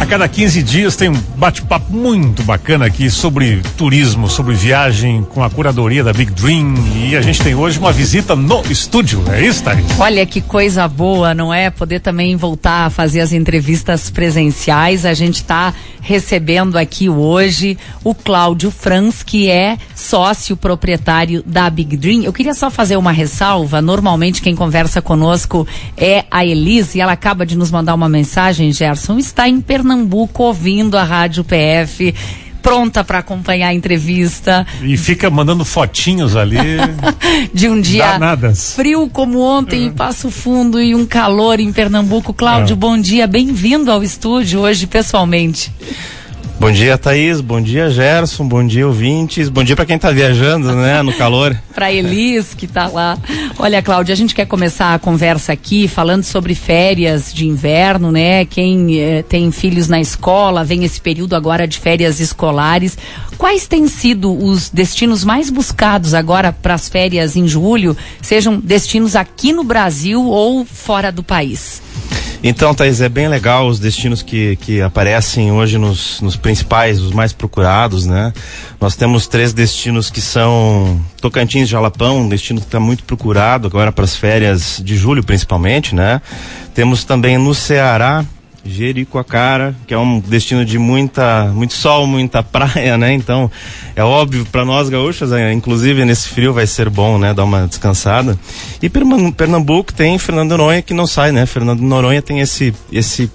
A cada 15 dias tem um bate-papo muito bacana aqui sobre turismo, sobre viagem com a curadoria da Big Dream. E a gente tem hoje uma visita no estúdio, é isso, Thaís? Olha que coisa boa, não é? Poder também voltar a fazer as entrevistas presenciais. A gente está recebendo aqui hoje o Cláudio Franz, que é sócio proprietário da Big Dream. Eu queria só fazer uma ressalva. Normalmente quem conversa conosco é a Elise e ela acaba de nos mandar uma mensagem, Gerson. Está em Pernambuco ouvindo a Rádio PF pronta para acompanhar a entrevista. E fica mandando fotinhos ali. de um dia danadas. frio como ontem em Passo Fundo e um calor em Pernambuco. Cláudio, é. bom dia, bem-vindo ao estúdio hoje pessoalmente. Bom dia, Thaís. Bom dia, Gerson. Bom dia, ouvintes. Bom dia para quem está viajando, né, no calor. para Elis, que está lá. Olha, Cláudia, a gente quer começar a conversa aqui falando sobre férias de inverno, né? Quem eh, tem filhos na escola, vem esse período agora de férias escolares. Quais têm sido os destinos mais buscados agora para as férias em julho? Sejam destinos aqui no Brasil ou fora do país? Então, Thaís, é bem legal os destinos que, que aparecem hoje nos, nos principais, os mais procurados, né? Nós temos três destinos que são Tocantins Jalapão, um destino que está muito procurado agora para as férias de julho, principalmente, né? Temos também no Ceará, Jericoacoara, que é um destino de muita, muito sol, muita praia, né? Então, é óbvio para nós gaúchos, é, inclusive nesse frio vai ser bom, né? Dar uma descansada. E Pernambuco tem Fernando Noronha que não sai, né? Fernando Noronha tem esse esse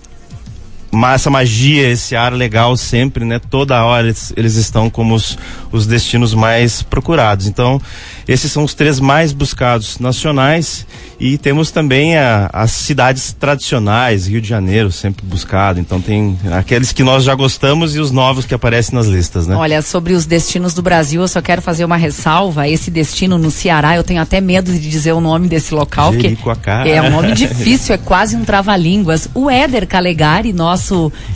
essa magia, esse ar legal sempre, né? Toda hora eles, eles estão como os, os destinos mais procurados. Então, esses são os três mais buscados nacionais e temos também a, as cidades tradicionais, Rio de Janeiro sempre buscado. Então tem aqueles que nós já gostamos e os novos que aparecem nas listas, né? Olha, sobre os destinos do Brasil, eu só quero fazer uma ressalva. Esse destino no Ceará, eu tenho até medo de dizer o nome desse local, que é um nome difícil, é quase um trava-línguas. O Éder Calegari, nosso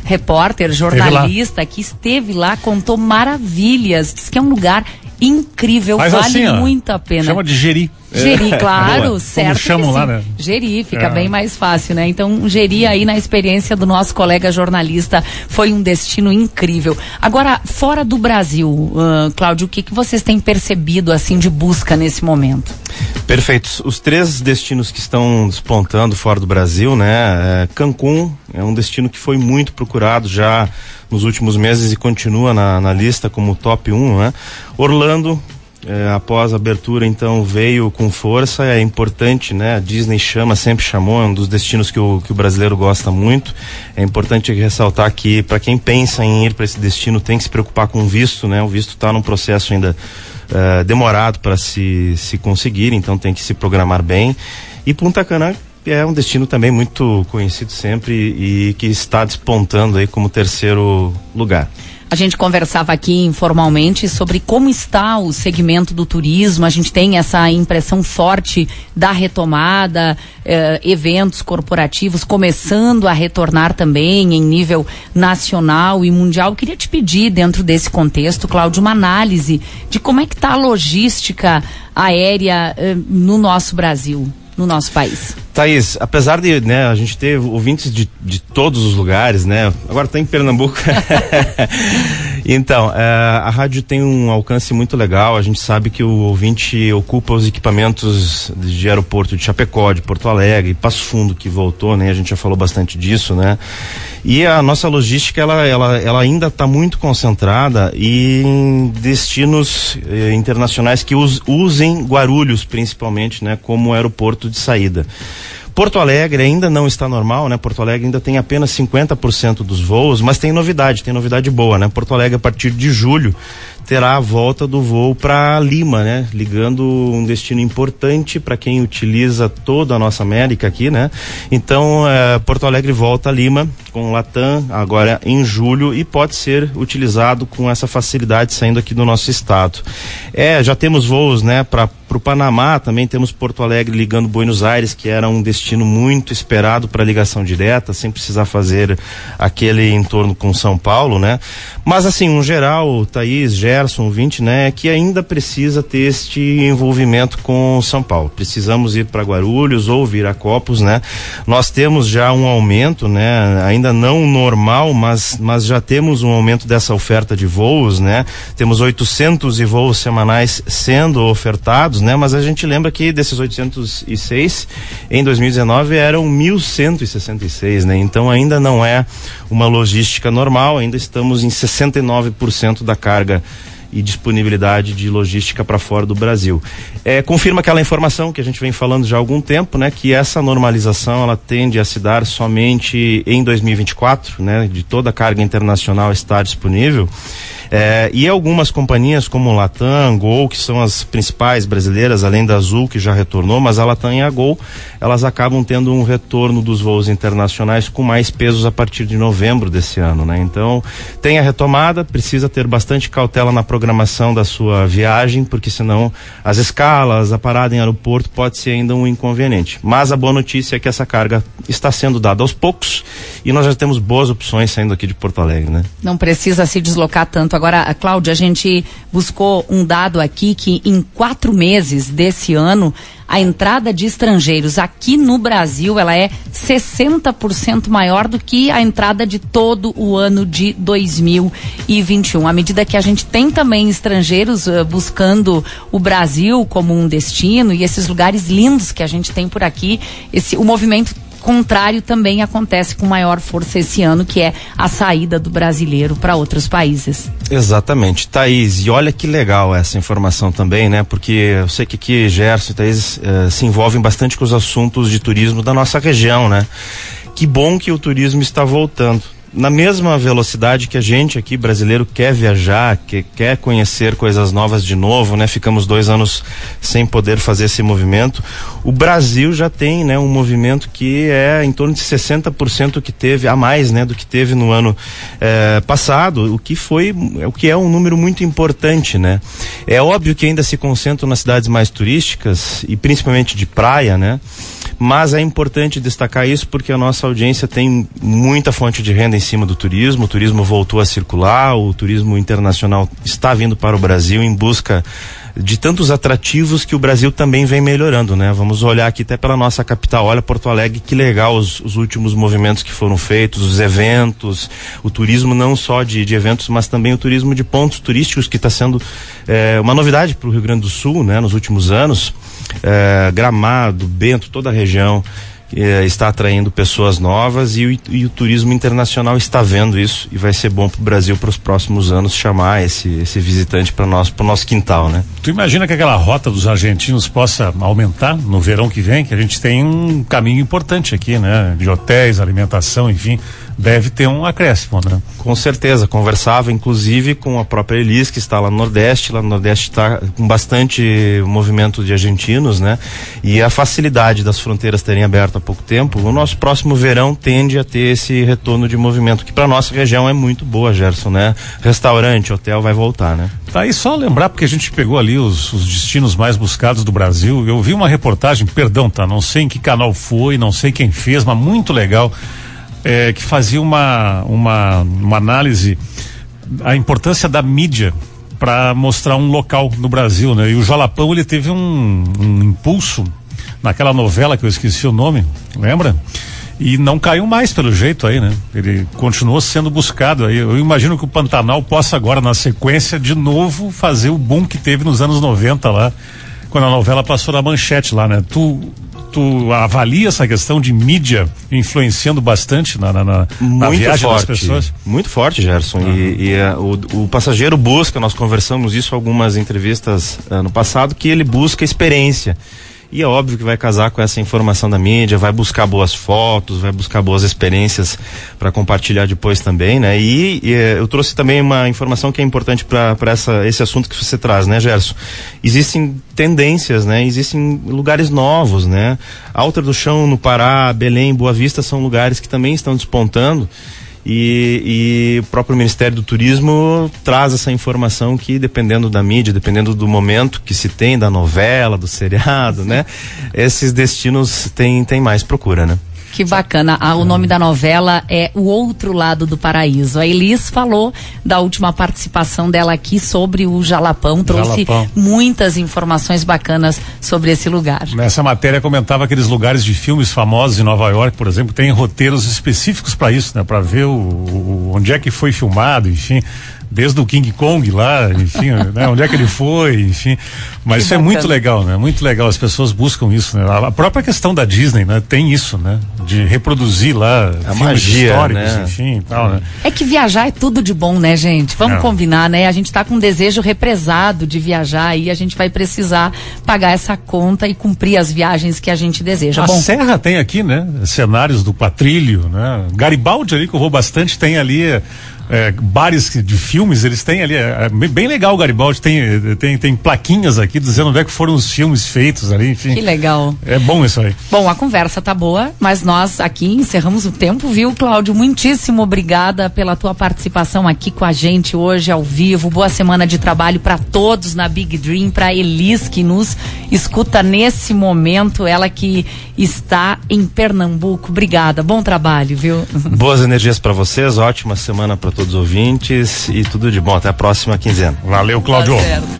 repórter, jornalista, que esteve lá, contou maravilhas, disse que é um lugar incrível, Mas vale assim, ó, muito a pena. Chama de Geri. Gerir, claro, certo. Como chamam lá, né? Gerir, fica é. bem mais fácil, né? Então, gerir aí na experiência do nosso colega jornalista foi um destino incrível. Agora, fora do Brasil, uh, Cláudio, o que, que vocês têm percebido assim de busca nesse momento? Perfeito. Os três destinos que estão despontando fora do Brasil, né? É Cancún é um destino que foi muito procurado já nos últimos meses e continua na, na lista como top 1, né? Orlando é, após a abertura, então, veio com força. É importante, né? A Disney chama, sempre chamou, é um dos destinos que o, que o brasileiro gosta muito. É importante ressaltar que, para quem pensa em ir para esse destino, tem que se preocupar com o visto, né? O visto está num processo ainda uh, demorado para se, se conseguir, então tem que se programar bem. E Punta Cana é um destino também muito conhecido sempre e que está despontando aí como terceiro lugar. A gente conversava aqui informalmente sobre como está o segmento do turismo. A gente tem essa impressão forte da retomada, eh, eventos corporativos começando a retornar também em nível nacional e mundial. Eu queria te pedir, dentro desse contexto, Cláudio, uma análise de como é que está a logística aérea eh, no nosso Brasil no nosso país. Thaís, apesar de né, a gente ter ouvintes de, de todos os lugares, né? Agora está em Pernambuco. então, é, a rádio tem um alcance muito legal. A gente sabe que o ouvinte ocupa os equipamentos de aeroporto de Chapecó, de Porto Alegre, Passo Fundo que voltou, né? A gente já falou bastante disso, né? E a nossa logística ela, ela, ela ainda está muito concentrada em destinos eh, internacionais que us, usem Guarulhos principalmente, né? Como aeroporto de saída. Porto Alegre ainda não está normal, né? Porto Alegre ainda tem apenas 50% dos voos, mas tem novidade, tem novidade boa, né? Porto Alegre a partir de julho terá a volta do voo para Lima, né? Ligando um destino importante para quem utiliza toda a nossa América aqui, né? Então, é, Porto Alegre volta a Lima com Latam agora em julho e pode ser utilizado com essa facilidade saindo aqui do nosso estado. É, já temos voos, né, para o Panamá também temos Porto Alegre ligando Buenos Aires, que era um destino muito esperado para ligação direta, sem precisar fazer aquele entorno com São Paulo, né? Mas assim, um geral, Thaís, Gerson, 20, né, que ainda precisa ter este envolvimento com São Paulo. Precisamos ir para Guarulhos ou Viracopos, né? Nós temos já um aumento, né? Ainda não normal, mas, mas já temos um aumento dessa oferta de voos, né? Temos 800 voos semanais sendo ofertados, né? Mas a gente lembra que desses 806 em 2019 eram 1166, né? Então ainda não é uma logística normal, ainda estamos em 69% da carga e disponibilidade de logística para fora do Brasil. É, confirma aquela informação que a gente vem falando já há algum tempo, né, que essa normalização ela tende a se dar somente em 2024, né, de toda a carga internacional estar disponível. É, e algumas companhias como Latam, Gol, que são as principais brasileiras, além da Azul, que já retornou, mas a Latam e a Gol, elas acabam tendo um retorno dos voos internacionais com mais pesos a partir de novembro desse ano, né? Então, tem a retomada, precisa ter bastante cautela na programação da sua viagem, porque senão as escalas, a parada em aeroporto pode ser ainda um inconveniente. Mas a boa notícia é que essa carga está sendo dada aos poucos e nós já temos boas opções saindo aqui de Porto Alegre, né? Não precisa se deslocar tanto Agora, Cláudia, a gente buscou um dado aqui que em quatro meses desse ano, a entrada de estrangeiros aqui no Brasil, ela é 60% maior do que a entrada de todo o ano de 2021. À medida que a gente tem também estrangeiros uh, buscando o Brasil como um destino e esses lugares lindos que a gente tem por aqui, esse, o movimento contrário também acontece com maior força esse ano, que é a saída do brasileiro para outros países. Exatamente. Thaís, e olha que legal essa informação também, né? Porque eu sei que aqui Gerson e Thaís eh, se envolvem bastante com os assuntos de turismo da nossa região, né? Que bom que o turismo está voltando na mesma velocidade que a gente aqui brasileiro quer viajar, que quer conhecer coisas novas de novo, né? Ficamos dois anos sem poder fazer esse movimento. O Brasil já tem, né, um movimento que é em torno de 60% que teve a mais, né, do que teve no ano eh, passado, o que foi, o que é um número muito importante, né? É óbvio que ainda se concentram nas cidades mais turísticas e principalmente de praia, né? Mas é importante destacar isso porque a nossa audiência tem muita fonte de renda em cima do turismo. O turismo voltou a circular, o turismo internacional está vindo para o Brasil em busca de tantos atrativos que o Brasil também vem melhorando, né? Vamos olhar aqui até pela nossa capital, olha Porto Alegre, que legal os, os últimos movimentos que foram feitos, os eventos, o turismo não só de, de eventos, mas também o turismo de pontos turísticos que está sendo é, uma novidade para o Rio Grande do Sul, né? Nos últimos anos, é, Gramado, Bento, toda a região eh, está atraindo pessoas novas e o, e o, turismo internacional está vendo isso e vai ser bom para o Brasil para os próximos anos chamar esse, esse visitante para nós para o nosso quintal, né? Tu imagina que aquela rota dos argentinos possa aumentar no verão que vem, que a gente tem um caminho importante aqui, né? De hotéis, alimentação, enfim deve ter um acréscimo, né? Com certeza, conversava inclusive com a própria Elis, que está lá no Nordeste, lá no Nordeste está com bastante movimento de argentinos, né? E a facilidade das fronteiras terem aberto há pouco tempo, o nosso próximo verão tende a ter esse retorno de movimento, que para nossa região é muito boa, Gerson, né? Restaurante, hotel vai voltar, né? Tá aí só lembrar, porque a gente pegou ali os, os destinos mais buscados do Brasil, eu vi uma reportagem, perdão, tá? Não sei em que canal foi, não sei quem fez, mas muito legal é, que fazia uma, uma, uma análise a importância da mídia para mostrar um local no Brasil, né? E o Jalapão ele teve um, um, impulso naquela novela que eu esqueci o nome, lembra? E não caiu mais pelo jeito aí, né? Ele continuou sendo buscado aí. Eu imagino que o Pantanal possa agora na sequência de novo fazer o boom que teve nos anos 90 lá, quando a novela passou na manchete lá, né? Tu tu avalia essa questão de mídia influenciando bastante na, na, na, na viagem forte, das pessoas? Muito forte, Gerson. Uhum. E, e uh, o, o, passageiro busca, nós conversamos isso em algumas entrevistas uh, no passado, que ele busca experiência. E é óbvio que vai casar com essa informação da mídia, vai buscar boas fotos, vai buscar boas experiências para compartilhar depois também, né? E, e, eh, eu trouxe também uma informação que é importante para esse assunto que você traz, né, Gerson? Existem tendências, né? Existem lugares novos, né? Alta do Chão, no Pará, Belém, Boa Vista são lugares que também estão despontando E, e, o próprio Ministério do Turismo traz essa informação que, dependendo da mídia, dependendo do momento que se tem, da novela, do seriado, né? Esses destinos têm, têm mais procura, né? Que bacana. Ah, o nome da novela é O Outro Lado do Paraíso. A Elis falou da última participação dela aqui sobre o Jalapão, trouxe Jalapão. muitas informações bacanas sobre esse lugar. Nessa matéria comentava aqueles lugares de filmes famosos em Nova York, por exemplo, tem roteiros específicos para isso, né? Para ver o, o, onde é que foi filmado, enfim desde o King Kong lá, enfim, né, onde é que ele foi, enfim. Mas que isso bacana. é muito legal, né? Muito legal. As pessoas buscam isso, né? A própria questão da Disney, né? Tem isso, né? De reproduzir lá a magia, históricos, né? enfim, tal, né? É que viajar é tudo de bom, né, gente? Vamos é. combinar, né? A gente está com um desejo represado de viajar e a gente vai precisar pagar essa conta e cumprir as viagens que a gente deseja. A bom, Serra tem aqui, né? Cenários do Patrilho, né? Garibaldi ali que eu vou bastante tem ali é, bares de filmes, eles têm ali, é, é bem legal o Garibaldi, tem, tem, tem plaquinhas aqui dizendo onde é que foram os filmes feitos ali, enfim. Que legal. É bom isso aí. Bom, a conversa tá boa, mas nós aqui encerramos o tempo, viu, Cláudio? Muitíssimo obrigada pela tua participação aqui com a gente hoje ao vivo. Boa semana de trabalho para todos na Big Dream, para Elis que nos escuta nesse momento, ela que está em Pernambuco. Obrigada, bom trabalho, viu? Boas energias para vocês, ótima semana para todos os ouvintes e tudo de bom. Até a próxima quinzena. Valeu, Cláudio. Tá